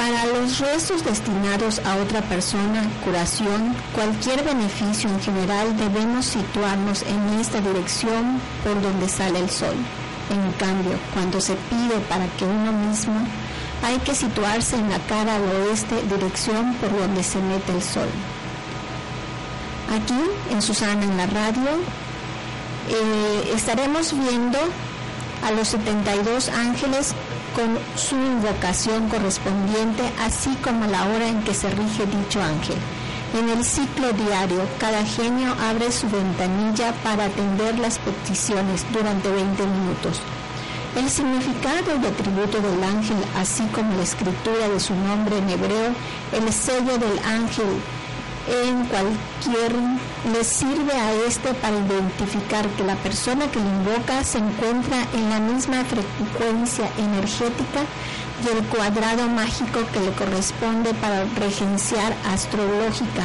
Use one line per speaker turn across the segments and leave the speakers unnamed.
Para los restos destinados a otra persona, curación, cualquier beneficio en general debemos situarnos en esta dirección por donde sale el sol. En cambio, cuando se pide para que uno mismo, hay que situarse en la cara al oeste, dirección por donde se mete el sol. Aquí, en Susana en la radio, eh, estaremos viendo a los 72 ángeles con su invocación correspondiente, así como la hora en que se rige dicho ángel. En el ciclo diario, cada genio abre su ventanilla para atender las peticiones durante 20 minutos. El significado y atributo del ángel, así como la escritura de su nombre en hebreo, el sello del ángel en cualquier le sirve a este para identificar que la persona que lo invoca se encuentra en la misma frecuencia energética y el cuadrado mágico que le corresponde para regenciar astrológica,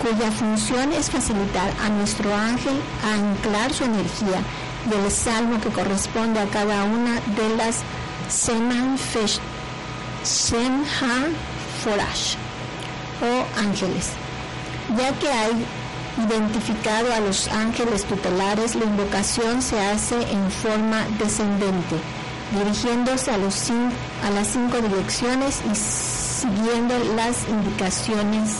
cuya función es facilitar a nuestro ángel a anclar su energía del salmo que corresponde a cada una de las Seman Semha Forash o ángeles ya que hay identificado a los ángeles tutelares, la invocación se hace en forma descendente, dirigiéndose a, las cinco direcciones y siguiendo las indicaciones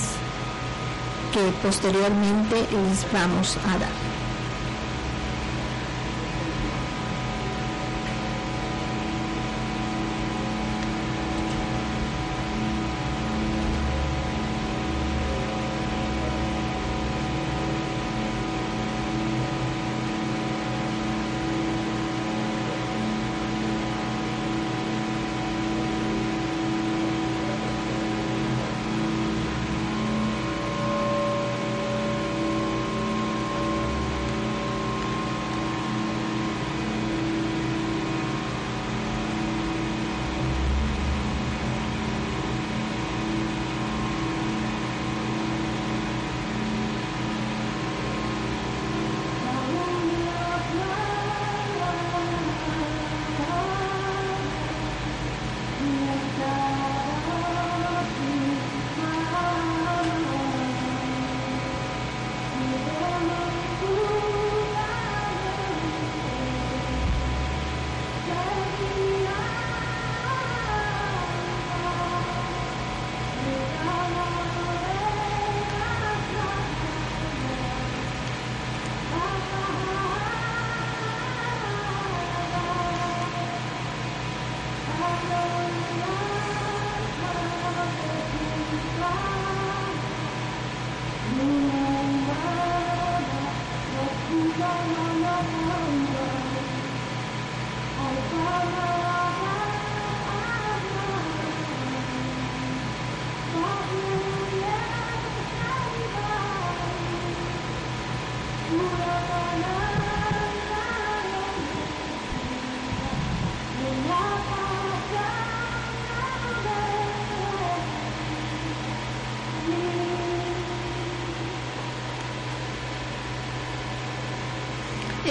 que posteriormente les vamos a dar.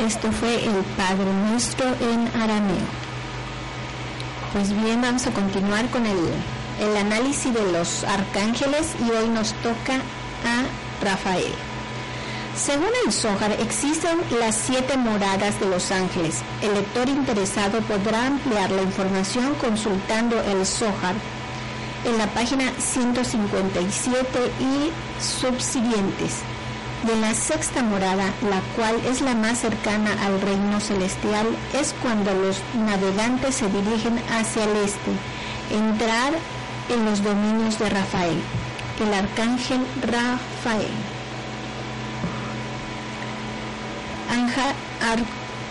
Esto fue el Padre Nuestro en arameo. Pues bien, vamos a continuar con el, el análisis de los arcángeles y hoy nos toca a Rafael. Según el Zohar, existen las siete moradas de los ángeles. El lector interesado podrá ampliar la información consultando el Zohar en la página 157 y subsiguientes de la sexta morada, la cual es la más cercana al reino celestial, es cuando los navegantes se dirigen hacia el este, entrar en los dominios de Rafael, el arcángel Rafael.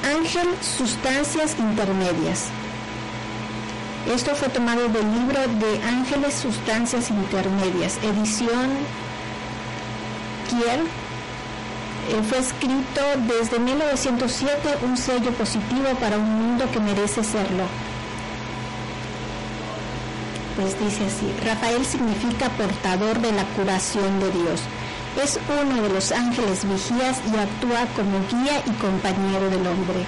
Ángel Sustancias Intermedias. Esto fue tomado del libro de Ángeles Sustancias Intermedias, edición Kier eh, fue escrito desde 1907 un sello positivo para un mundo que merece serlo. Pues dice así, Rafael significa portador de la curación de Dios. Es uno de los ángeles vigías y actúa como guía y compañero del hombre.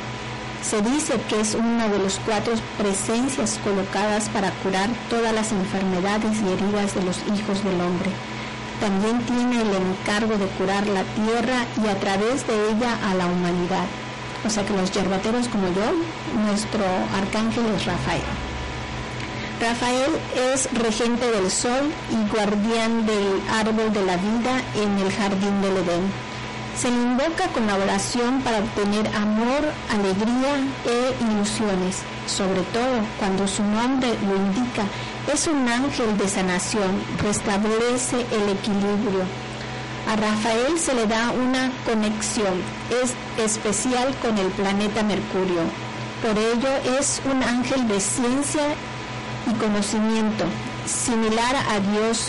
Se dice que es una de las cuatro presencias colocadas para curar todas las enfermedades y heridas de los hijos del hombre. También tiene el encargo de curar la tierra y a través de ella a la humanidad. O sea que los yerbateros como yo, nuestro arcángel es Rafael. Rafael es regente del sol y guardián del árbol de la vida en el jardín del Edén. Se le invoca con la oración para obtener amor, alegría e ilusiones, sobre todo cuando su nombre lo indica. Es un ángel de sanación, restablece el equilibrio. A Rafael se le da una conexión es especial con el planeta Mercurio. Por ello es un ángel de ciencia y conocimiento, similar a Dios,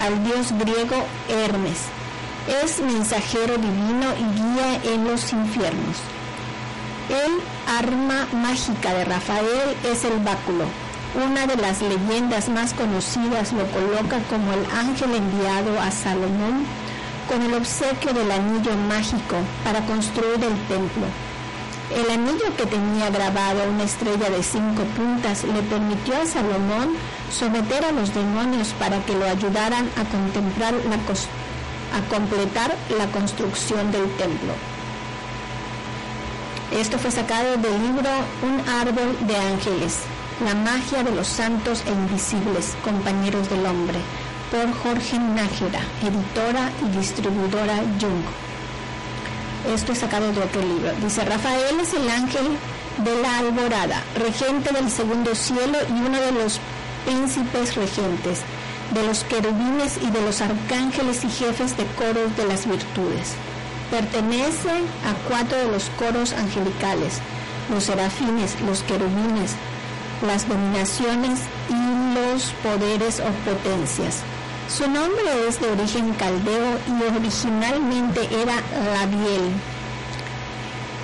al dios griego Hermes es mensajero divino y guía en los infiernos. El arma mágica de Rafael es el báculo. Una de las leyendas más conocidas lo coloca como el ángel enviado a Salomón con el obsequio del anillo mágico para construir el templo. El anillo que tenía grabado una estrella de cinco puntas le permitió a Salomón someter a los demonios para que lo ayudaran a contemplar la, a completar la construcción del templo. Esto fue sacado del libro Un árbol de ángeles, la magia de los santos e invisibles, compañeros del hombre, por Jorge Nájera, editora y distribuidora Jung. Esto es sacado de otro libro. Dice, Rafael es el ángel de la alborada, regente del segundo cielo y uno de los príncipes regentes de los querubines y de los arcángeles y jefes de coros de las virtudes. Pertenece a cuatro de los coros angelicales, los serafines, los querubines, las dominaciones y los poderes o potencias. Su nombre es de origen caldeo y originalmente era Rabiel.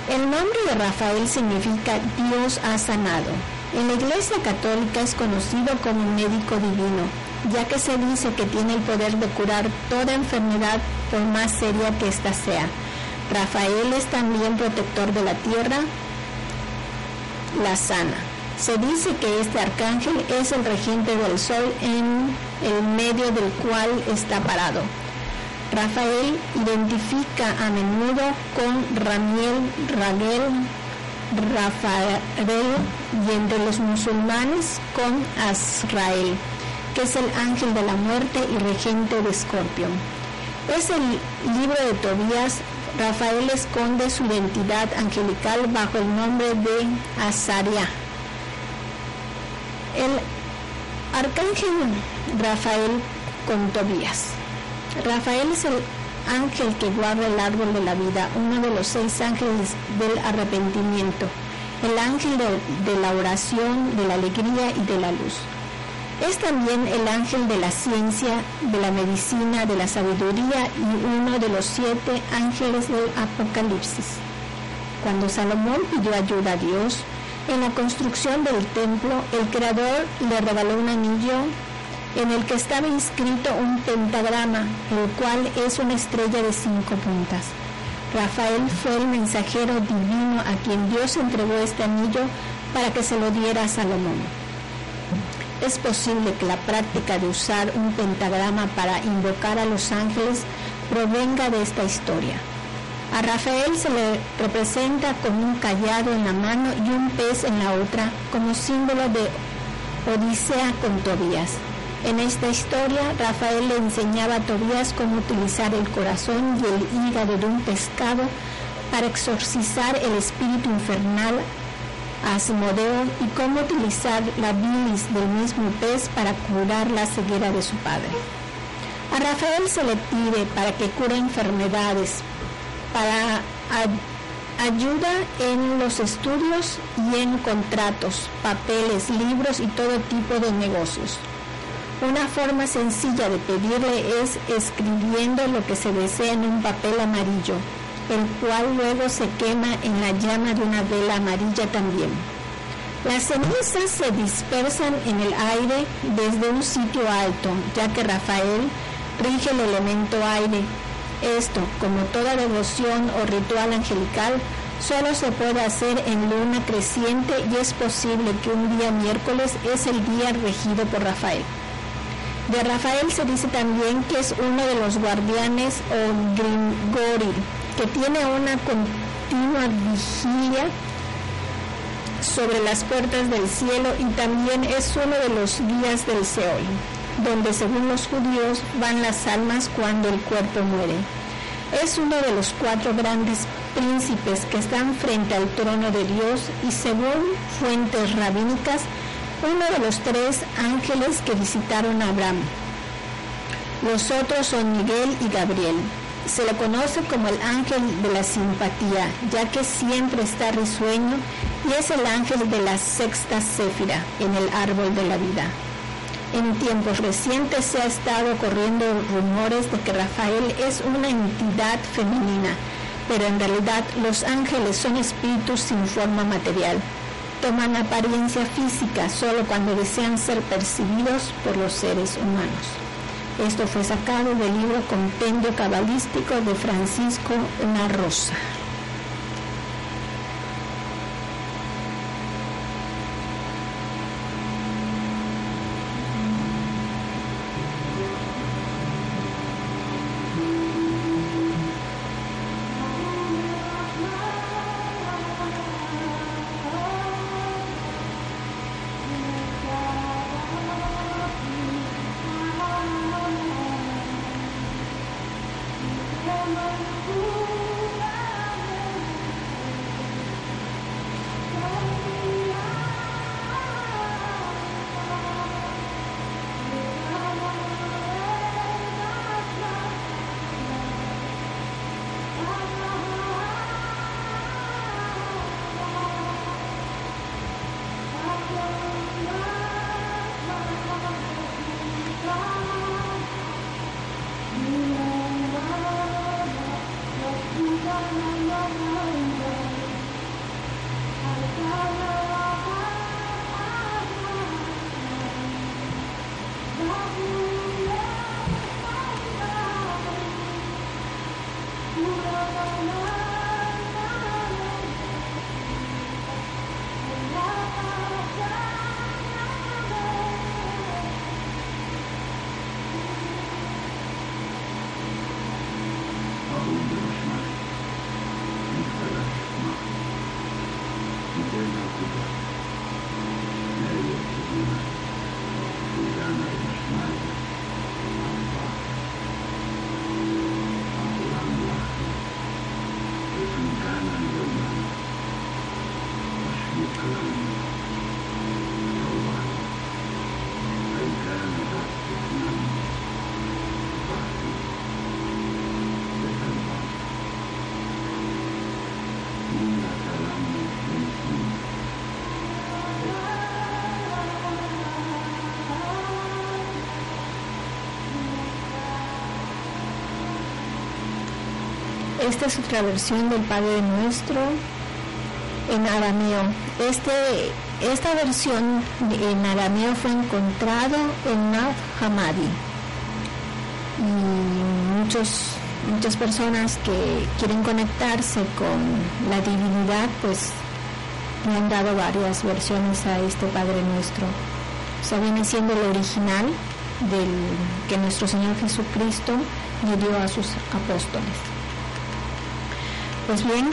El nombre de Rafael significa Dios ha sanado. En la Iglesia Católica es conocido como médico divino ya que se dice que tiene el poder de curar toda enfermedad por más seria que ésta sea. Rafael es también protector de la tierra, la sana. Se dice que este arcángel es el regente del sol en el medio del cual está parado. Rafael identifica a menudo con Ramiel, Raguel, Rafael y entre los musulmanes con Azrael es el ángel de la muerte y regente de Escorpio. Es el libro de Tobías. Rafael esconde su identidad angelical bajo el nombre de Azaria. El arcángel Rafael con Tobías. Rafael es el ángel que guarda el árbol de la vida, uno de los seis ángeles del arrepentimiento, el ángel de la oración, de la alegría y de la luz. Es también el ángel de la ciencia, de la medicina, de la sabiduría y uno de los siete ángeles del Apocalipsis. Cuando Salomón pidió ayuda a Dios en la construcción del templo, el Creador le regaló un anillo en el que estaba inscrito un pentagrama, el cual es una estrella de cinco puntas. Rafael fue el mensajero divino a quien Dios entregó este anillo para que se lo diera a Salomón es posible que la práctica de usar un pentagrama para invocar a los ángeles provenga de esta historia. A Rafael se le representa con un callado en la mano y un pez en la otra como símbolo de Odisea con Tobías. En esta historia, Rafael le enseñaba a Tobías cómo utilizar el corazón y el hígado de un pescado para exorcizar el espíritu infernal Asmodeo y cómo utilizar la bilis del mismo pez para curar la ceguera de su padre. A Rafael se le pide para que cure enfermedades, para ayuda en los estudios y en contratos, papeles, libros y todo tipo de negocios. Una forma sencilla de pedirle es escribiendo lo que se desea en un papel amarillo el cual luego se quema en la llama de una vela amarilla también. Las cenizas se dispersan en el aire desde un sitio alto, ya que Rafael rige el elemento aire. Esto, como toda devoción o ritual angelical, solo se puede hacer en luna creciente y es posible que un día miércoles es el día regido por Rafael. De Rafael se dice también que es uno de los guardianes o Gringoril, que tiene una continua vigilia sobre las puertas del cielo y también es uno de los guías del Seol, donde según los judíos van las almas cuando el cuerpo muere. Es uno de los cuatro grandes príncipes que están frente al trono de Dios y según fuentes rabínicas, uno de los tres ángeles que visitaron a Abraham. Los otros son Miguel y Gabriel. Se le conoce como el ángel de la simpatía, ya que siempre está risueño y es el ángel de la sexta céfira en el árbol de la vida. En tiempos recientes se ha estado corriendo rumores de que Rafael es una entidad femenina, pero en realidad los ángeles son espíritus sin forma material toman apariencia física solo cuando desean ser percibidos por los seres humanos. Esto fue sacado del libro Compendio Cabalístico de Francisco La. Esta es otra versión del Padre Nuestro en arameo. Este, esta versión en arameo fue encontrado en Nat Hamadi. Y muchos, muchas personas que quieren conectarse con la divinidad, pues le han dado varias versiones a este Padre Nuestro. O sea, viene siendo el original del que nuestro Señor Jesucristo le dio a sus apóstoles. Pues bien,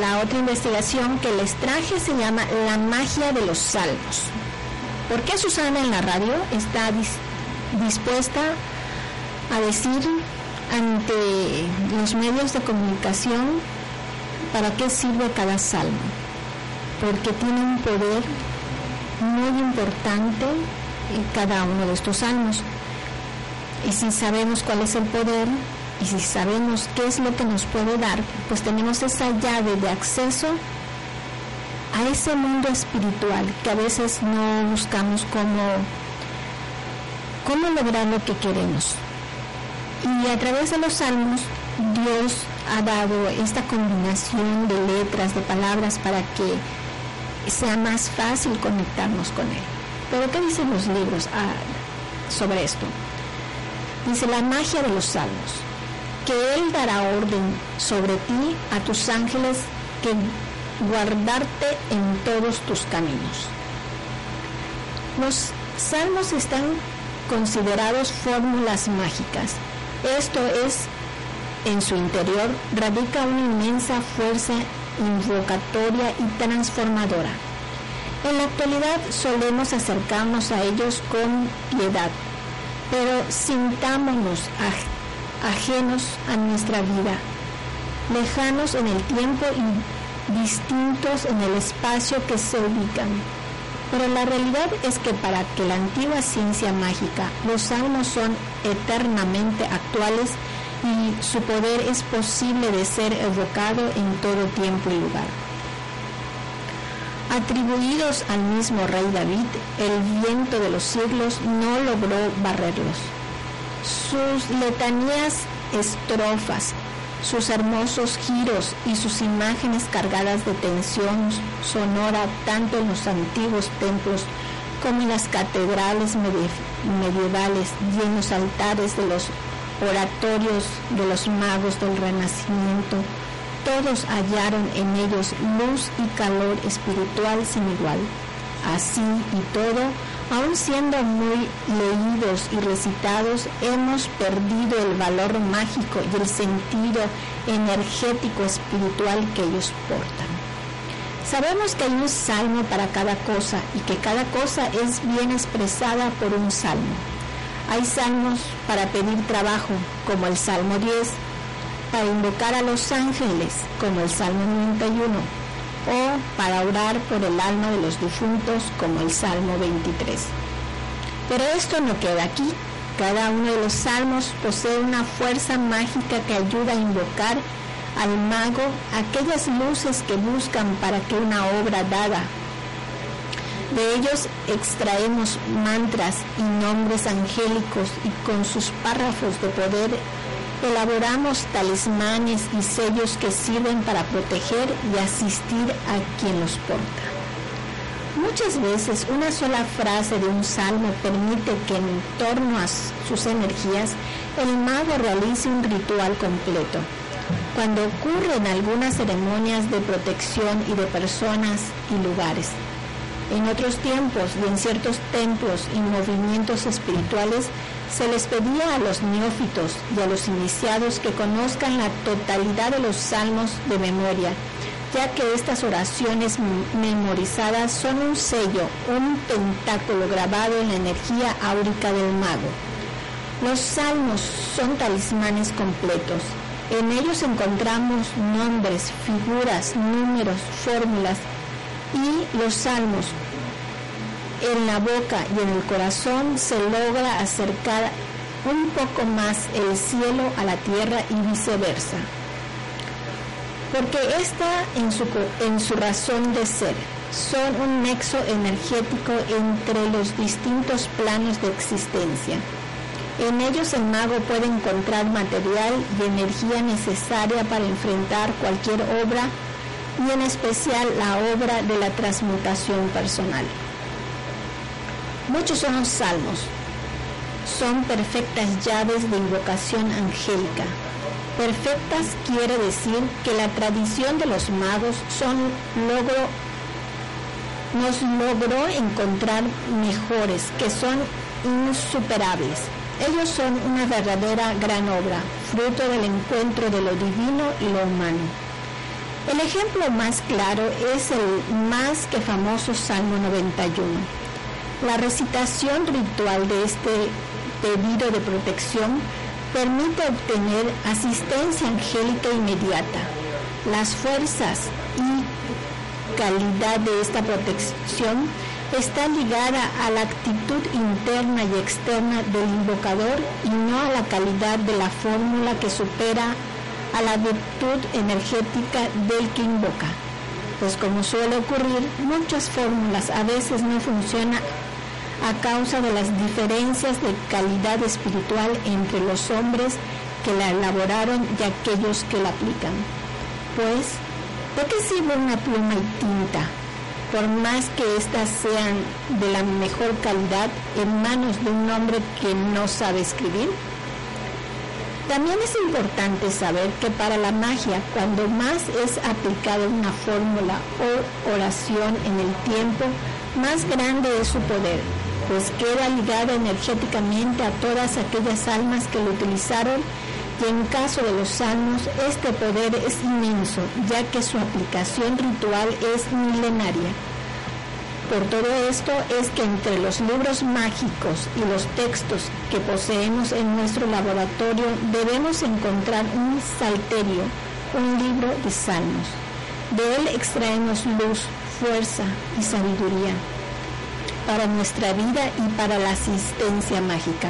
la otra investigación que les traje se llama La magia de los salmos. ¿Por qué Susana en la radio está dispuesta a decir ante los medios de comunicación para qué sirve cada salmo? Porque tiene un poder muy importante en cada uno de estos salmos. Y si sabemos cuál es el poder, y si sabemos qué es lo que nos puede dar, pues tenemos esa llave de acceso a ese mundo espiritual que a veces no buscamos cómo, cómo lograr lo que queremos. Y a través de los salmos, Dios ha dado esta combinación de letras, de palabras para que sea más fácil conectarnos con Él. Pero ¿qué dicen los libros ah, sobre esto? Dice la magia de los salmos. Que Él dará orden sobre ti a tus ángeles que guardarte en todos tus caminos. Los salmos están considerados fórmulas mágicas. Esto es, en su interior radica una inmensa fuerza invocatoria y transformadora. En la actualidad solemos acercarnos a ellos con piedad, pero sintámonos ajenos a nuestra vida, lejanos en el tiempo y distintos en el espacio que se ubican. Pero la realidad es que para que la antigua ciencia mágica, los salmos son eternamente actuales y su poder es posible de ser evocado en todo tiempo y lugar. Atribuidos al mismo rey David, el viento de los siglos no logró barrerlos. Sus letanías, estrofas, sus hermosos giros y sus imágenes cargadas de tensión sonora tanto en los antiguos templos como en las catedrales medievales y en los altares de los oratorios de los magos del Renacimiento, todos hallaron en ellos luz y calor espiritual sin igual. Así y todo, aun siendo muy leídos y recitados, hemos perdido el valor mágico y el sentido energético espiritual que ellos portan. Sabemos que hay un salmo para cada cosa y que cada cosa es bien expresada por un salmo. Hay salmos para pedir trabajo, como el Salmo 10, para invocar a los ángeles, como el Salmo 91, o para orar por el alma de los difuntos, como el Salmo 23. Pero esto no queda aquí. Cada uno de los salmos posee una fuerza mágica que ayuda a invocar al mago aquellas luces que buscan para que una obra dada de ellos extraemos mantras y nombres angélicos y con sus párrafos de poder elaboramos talismanes y sellos que sirven para proteger y asistir a quien los porta. Muchas veces una sola frase de un salmo permite que en torno a sus energías el mago realice un ritual completo. Cuando ocurren algunas ceremonias de protección y de personas y lugares, en otros tiempos y en ciertos templos y movimientos espirituales se les pedía a los neófitos y a los iniciados que conozcan la totalidad de los salmos de memoria, ya que estas oraciones memorizadas son un sello, un pentáculo grabado en la energía áurica del mago. Los salmos son talismanes completos. En ellos encontramos nombres, figuras, números, fórmulas, y los salmos en la boca y en el corazón se logra acercar un poco más el cielo a la tierra y viceversa. Porque está en su, en su razón de ser. Son un nexo energético entre los distintos planos de existencia. En ellos el mago puede encontrar material y energía necesaria para enfrentar cualquier obra y en especial la obra de la transmutación personal. Muchos son los salmos, son perfectas llaves de invocación angélica. Perfectas quiere decir que la tradición de los magos son logro, nos logró encontrar mejores que son insuperables. Ellos son una verdadera gran obra, fruto del encuentro de lo divino y lo humano. El ejemplo más claro es el más que famoso Salmo 91. La recitación ritual de este pedido de protección permite obtener asistencia angélica inmediata. Las fuerzas y calidad de esta protección está ligada a la actitud interna y externa del invocador y no a la calidad de la fórmula que supera a la virtud energética del que invoca. Pues como suele ocurrir, muchas fórmulas a veces no funcionan a causa de las diferencias de calidad espiritual entre los hombres que la elaboraron y aquellos que la aplican. Pues, ¿de qué sirve una pluma y tinta? Por más que éstas sean de la mejor calidad en manos de un hombre que no sabe escribir. También es importante saber que para la magia, cuando más es aplicada una fórmula o oración en el tiempo, más grande es su poder, pues queda ligada energéticamente a todas aquellas almas que lo utilizaron y en caso de los salmos este poder es inmenso, ya que su aplicación ritual es milenaria. Por todo esto es que entre los libros mágicos y los textos que poseemos en nuestro laboratorio debemos encontrar un salterio, un libro de salmos. De él extraemos luz, fuerza y sabiduría para nuestra vida y para la asistencia mágica.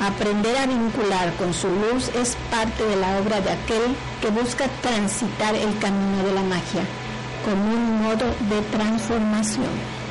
Aprender a vincular con su luz es parte de la obra de aquel que busca transitar el camino de la magia como un modo de transformación.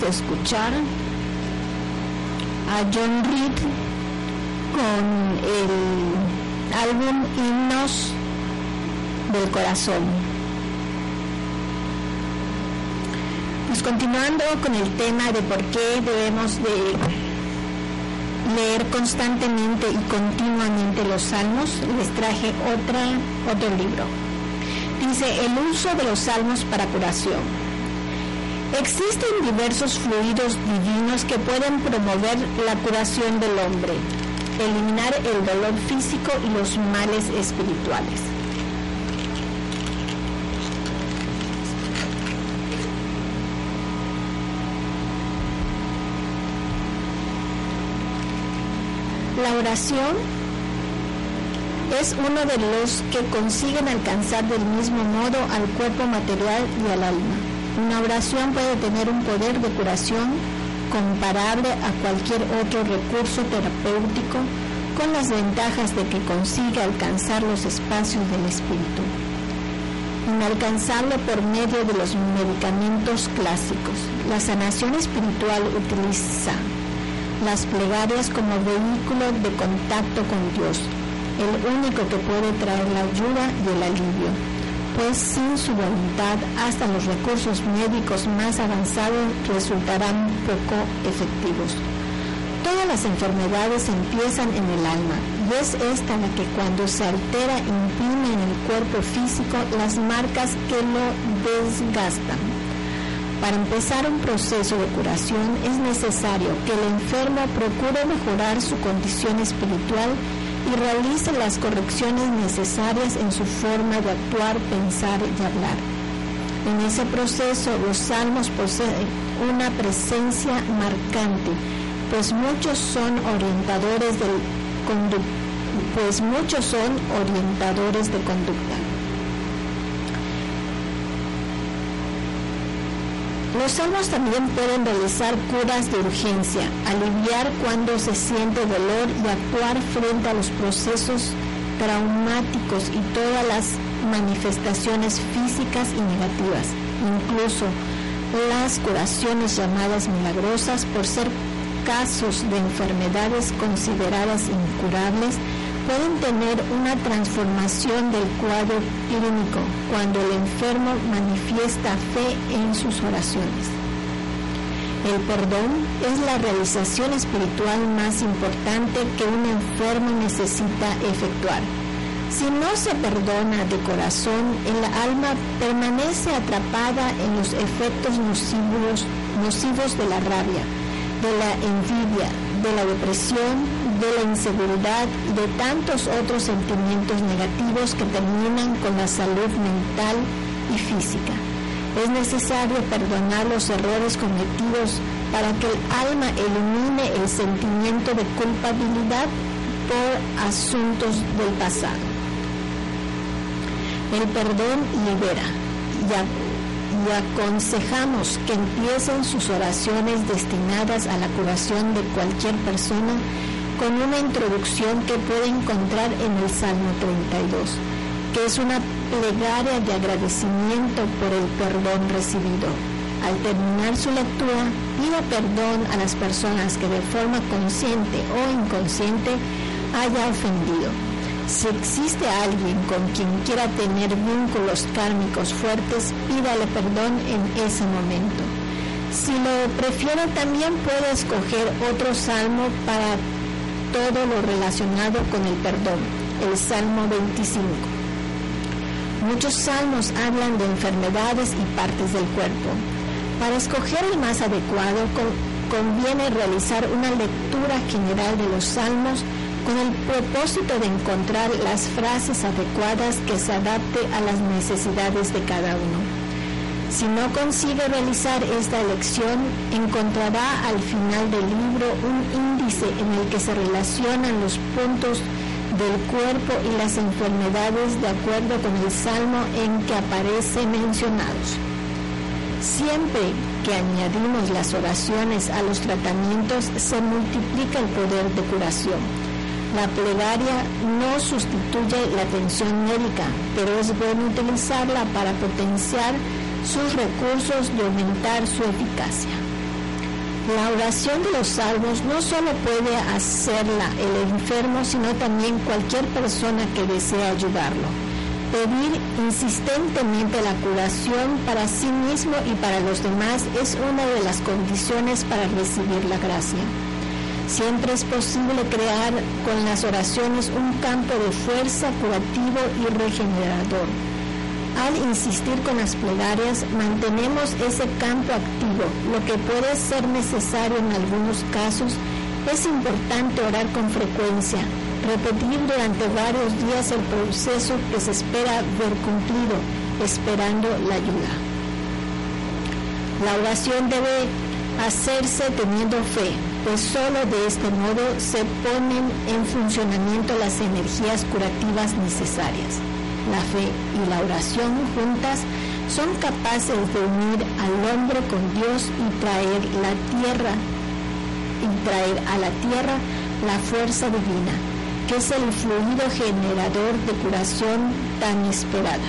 De escuchar a John Reed con el álbum Himnos del Corazón. Pues continuando con el tema de por qué debemos de leer constantemente y continuamente los salmos, les traje otra, otro libro. Dice, el uso de los salmos para curación. Existen diversos fluidos divinos que pueden promover la curación del hombre, eliminar el dolor físico y los males espirituales. La oración es uno de los que consiguen alcanzar del mismo modo al cuerpo material y al alma. Una oración puede tener un poder de curación comparable a cualquier otro recurso terapéutico con las ventajas de que consigue alcanzar los espacios del espíritu. Inalcanzable por medio de los medicamentos clásicos. La sanación espiritual utiliza las plegarias como vehículo de contacto con Dios, el único que puede traer la ayuda y el alivio pues sin su voluntad hasta los recursos médicos más avanzados resultarán poco efectivos. Todas las enfermedades empiezan en el alma y es esta la que cuando se altera imprime en el cuerpo físico las marcas que lo desgastan. Para empezar un proceso de curación es necesario que el enfermo procure mejorar su condición espiritual y realice las correcciones necesarias en su forma de actuar, pensar y hablar. En ese proceso los salmos poseen una presencia marcante, pues muchos son orientadores del pues muchos son orientadores de conducta. Los salmos también pueden realizar curas de urgencia, aliviar cuando se siente dolor y actuar frente a los procesos traumáticos y todas las manifestaciones físicas y negativas, incluso las curaciones llamadas milagrosas por ser casos de enfermedades consideradas incurables pueden tener una transformación del cuadro clínico cuando el enfermo manifiesta fe en sus oraciones. El perdón es la realización espiritual más importante que un enfermo necesita efectuar. Si no se perdona de corazón, el alma permanece atrapada en los efectos nocivos, nocivos de la rabia, de la envidia, de la depresión, de la inseguridad de tantos otros sentimientos negativos que terminan con la salud mental y física. Es necesario perdonar los errores cometidos para que el alma elimine el sentimiento de culpabilidad por asuntos del pasado. El perdón libera y aconsejamos que empiecen sus oraciones destinadas a la curación de cualquier persona con una introducción que puede encontrar en el Salmo 32, que es una plegaria de agradecimiento por el perdón recibido. Al terminar su lectura, pida perdón a las personas que de forma consciente o inconsciente haya ofendido si existe alguien con quien quiera tener vínculos kármicos fuertes, pídale perdón en ese momento. Si lo prefiere, también puede escoger otro salmo para todo lo relacionado con el perdón, el Salmo 25. Muchos salmos hablan de enfermedades y partes del cuerpo. Para escoger el más adecuado, conviene realizar una lectura general de los salmos con el propósito de encontrar las frases adecuadas que se adapte a las necesidades de cada uno. Si no consigue realizar esta elección, encontrará al final del libro un índice en el que se relacionan los puntos del cuerpo y las enfermedades de acuerdo con el salmo en que aparecen mencionados. Siempre que añadimos las oraciones a los tratamientos, se multiplica el poder de curación. La plegaria no sustituye la atención médica, pero es bueno utilizarla para potenciar sus recursos y aumentar su eficacia. La oración de los salvos no solo puede hacerla el enfermo, sino también cualquier persona que desea ayudarlo. Pedir insistentemente la curación para sí mismo y para los demás es una de las condiciones para recibir la gracia. Siempre es posible crear con las oraciones un campo de fuerza curativo y regenerador. Al insistir con las plegarias, mantenemos ese campo activo. Lo que puede ser necesario en algunos casos es importante orar con frecuencia, repetir durante varios días el proceso que se espera ver cumplido, esperando la ayuda. La oración debe hacerse teniendo fe, pues solo de este modo se ponen en funcionamiento las energías curativas necesarias. La fe y la oración juntas son capaces de unir al hombre con Dios y traer la tierra y traer a la tierra la fuerza divina, que es el fluido generador de curación tan esperada.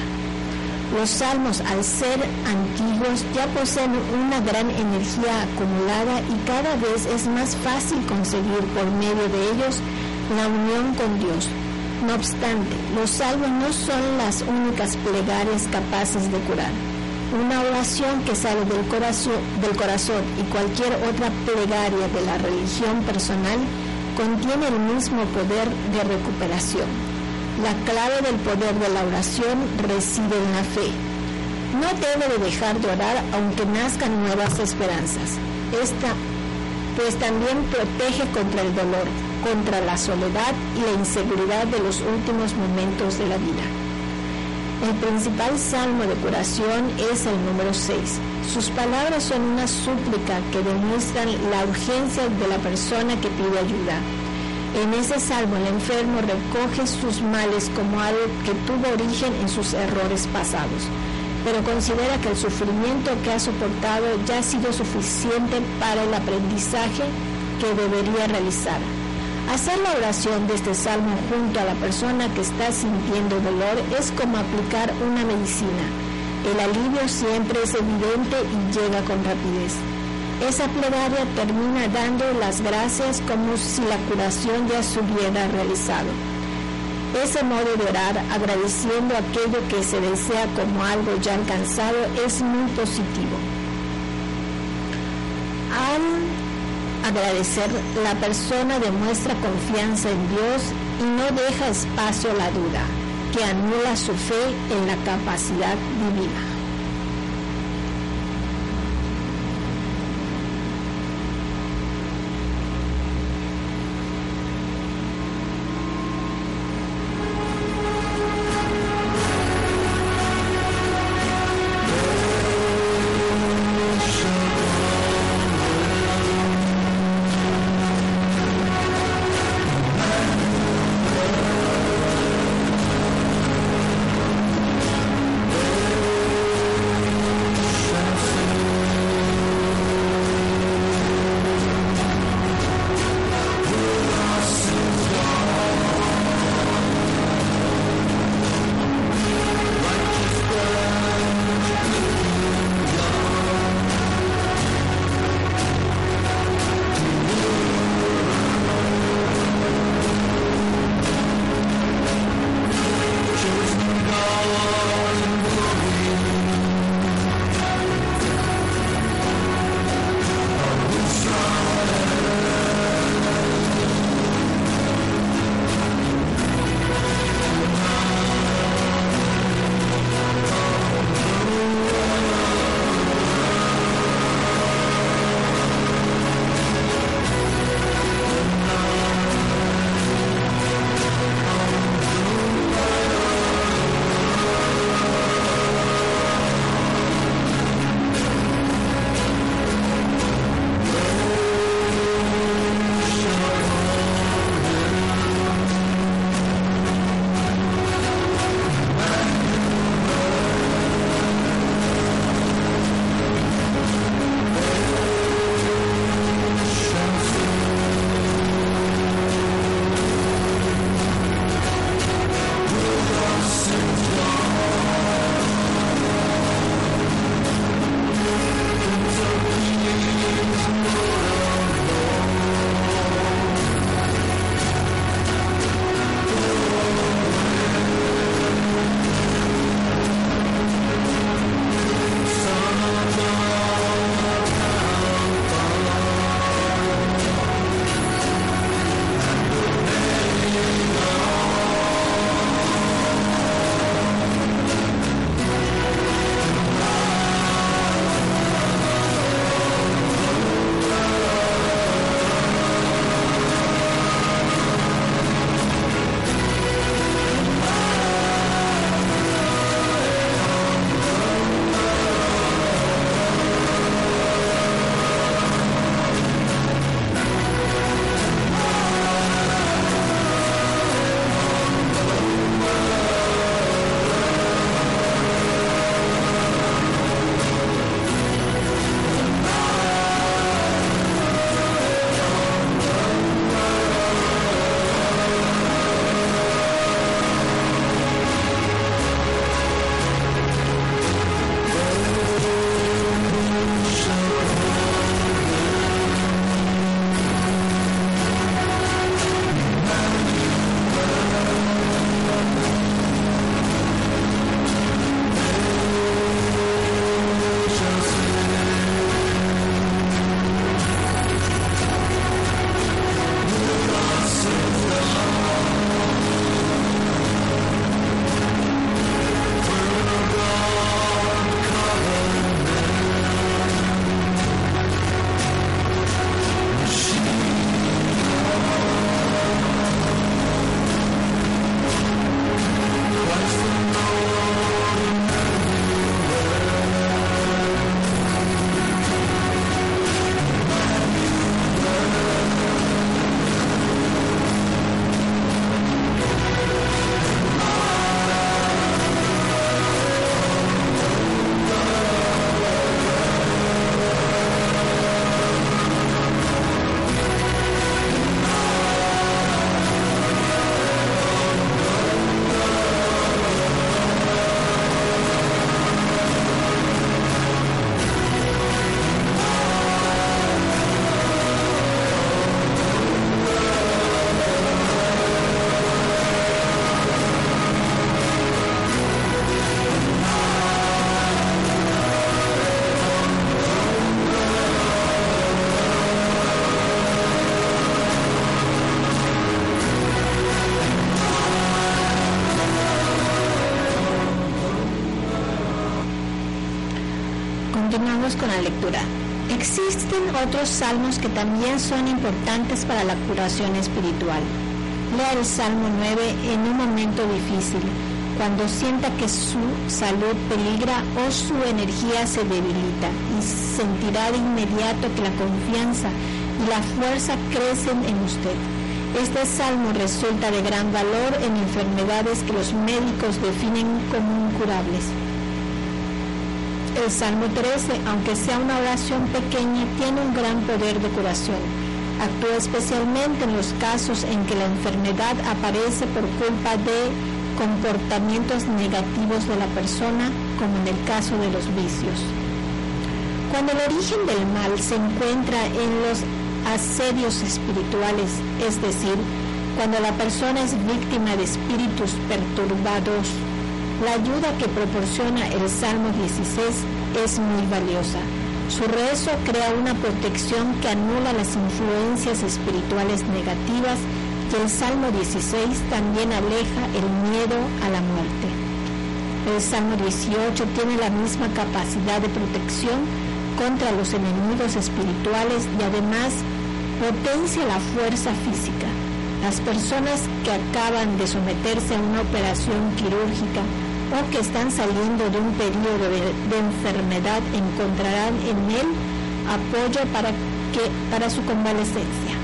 Los salmos, al ser antiguos, ya poseen una gran energía acumulada y cada vez es más fácil conseguir por medio de ellos la unión con Dios. No obstante, los salmos no son las únicas plegarias capaces de curar. Una oración que sale del corazón, del corazón y cualquier otra plegaria de la religión personal contiene el mismo poder de recuperación. La clave del poder de la oración reside en la fe. No debe de dejar de orar aunque nazcan nuevas esperanzas. Esta pues también protege contra el dolor, contra la soledad y la inseguridad de los últimos momentos de la vida. El principal salmo de curación es el número 6. Sus palabras son una súplica que demuestran la urgencia de la persona que pide ayuda en ese salmo el enfermo recoge sus males como algo que tuvo origen en sus errores pasados, pero considera que el sufrimiento que ha soportado ya ha sido suficiente para el aprendizaje que debería realizar. Hacer la oración de este salmo junto a la persona que está sintiendo dolor es como aplicar una medicina. El alivio siempre es evidente y llega con rapidez. Esa plegaria termina dando las gracias como si la curación ya se hubiera realizado. Ese modo de orar, agradeciendo aquello que se desea como algo ya alcanzado, es muy positivo. Al agradecer, la persona demuestra confianza en Dios y no deja espacio a la duda, que anula su fe en la capacidad divina. Con la lectura. Existen otros salmos que también son importantes para la curación espiritual. Lea el Salmo 9 en un momento difícil, cuando sienta que su salud peligra o su energía se debilita y sentirá de inmediato que la confianza y la fuerza crecen en usted. Este salmo resulta de gran valor en enfermedades que los médicos definen como incurables. El Salmo 13, aunque sea una oración pequeña, tiene un gran poder de curación. Actúa especialmente en los casos en que la enfermedad aparece por culpa de comportamientos negativos de la persona, como en el caso de los vicios. Cuando el origen del mal se encuentra en los asedios espirituales, es decir, cuando la persona es víctima de espíritus perturbados, la ayuda que proporciona el Salmo 16 es muy valiosa. Su rezo crea una protección que anula las influencias espirituales negativas y el Salmo 16 también aleja el miedo a la muerte. El Salmo 18 tiene la misma capacidad de protección contra los enemigos espirituales y además potencia la fuerza física. Las personas que acaban de someterse a una operación quirúrgica o que están saliendo de un periodo de, enfermedad encontrarán en él apoyo para, que, para su convalecencia.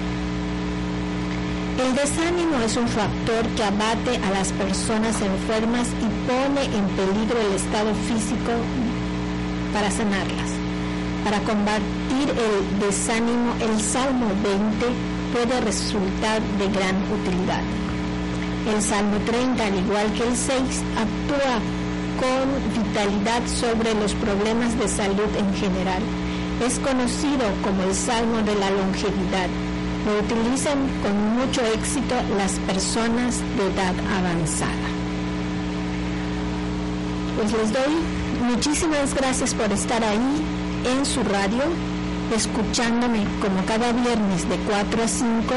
El desánimo es un factor que abate a las personas enfermas y pone en peligro el estado físico para sanarlas. Para combatir el desánimo, el Salmo 20 puede resultar de gran utilidad. El Salmo 30, al igual que el 6, actúa con vitalidad sobre los problemas de salud en general. Es conocido como el Salmo de la longevidad. Lo utilizan con mucho éxito las personas de edad avanzada. Pues les doy muchísimas gracias por estar ahí en su radio, escuchándome como cada viernes de 4 a 5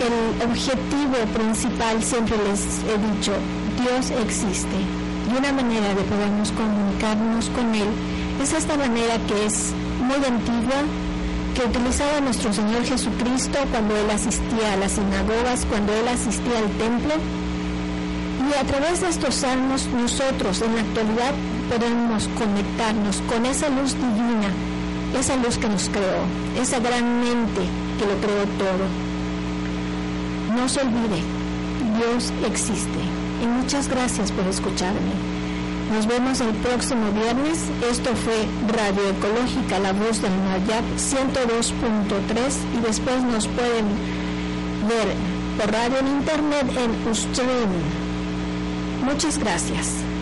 el objetivo principal, siempre les he dicho, Dios existe. Y una manera de podernos comunicarnos con Él es esta manera que es muy antigua, que utilizaba nuestro Señor Jesucristo cuando Él asistía a las sinagogas, cuando Él asistía al templo. Y a través de estos salmos nosotros en la actualidad podemos conectarnos con esa luz divina, esa luz que nos creó, esa gran mente que lo creó todo. No se olvide, Dios existe. Y muchas gracias por escucharme. Nos vemos el próximo viernes. Esto fue Radio Ecológica, la voz del Mayap 102.3 y después nos pueden ver por radio en internet en Ustream. Muchas gracias.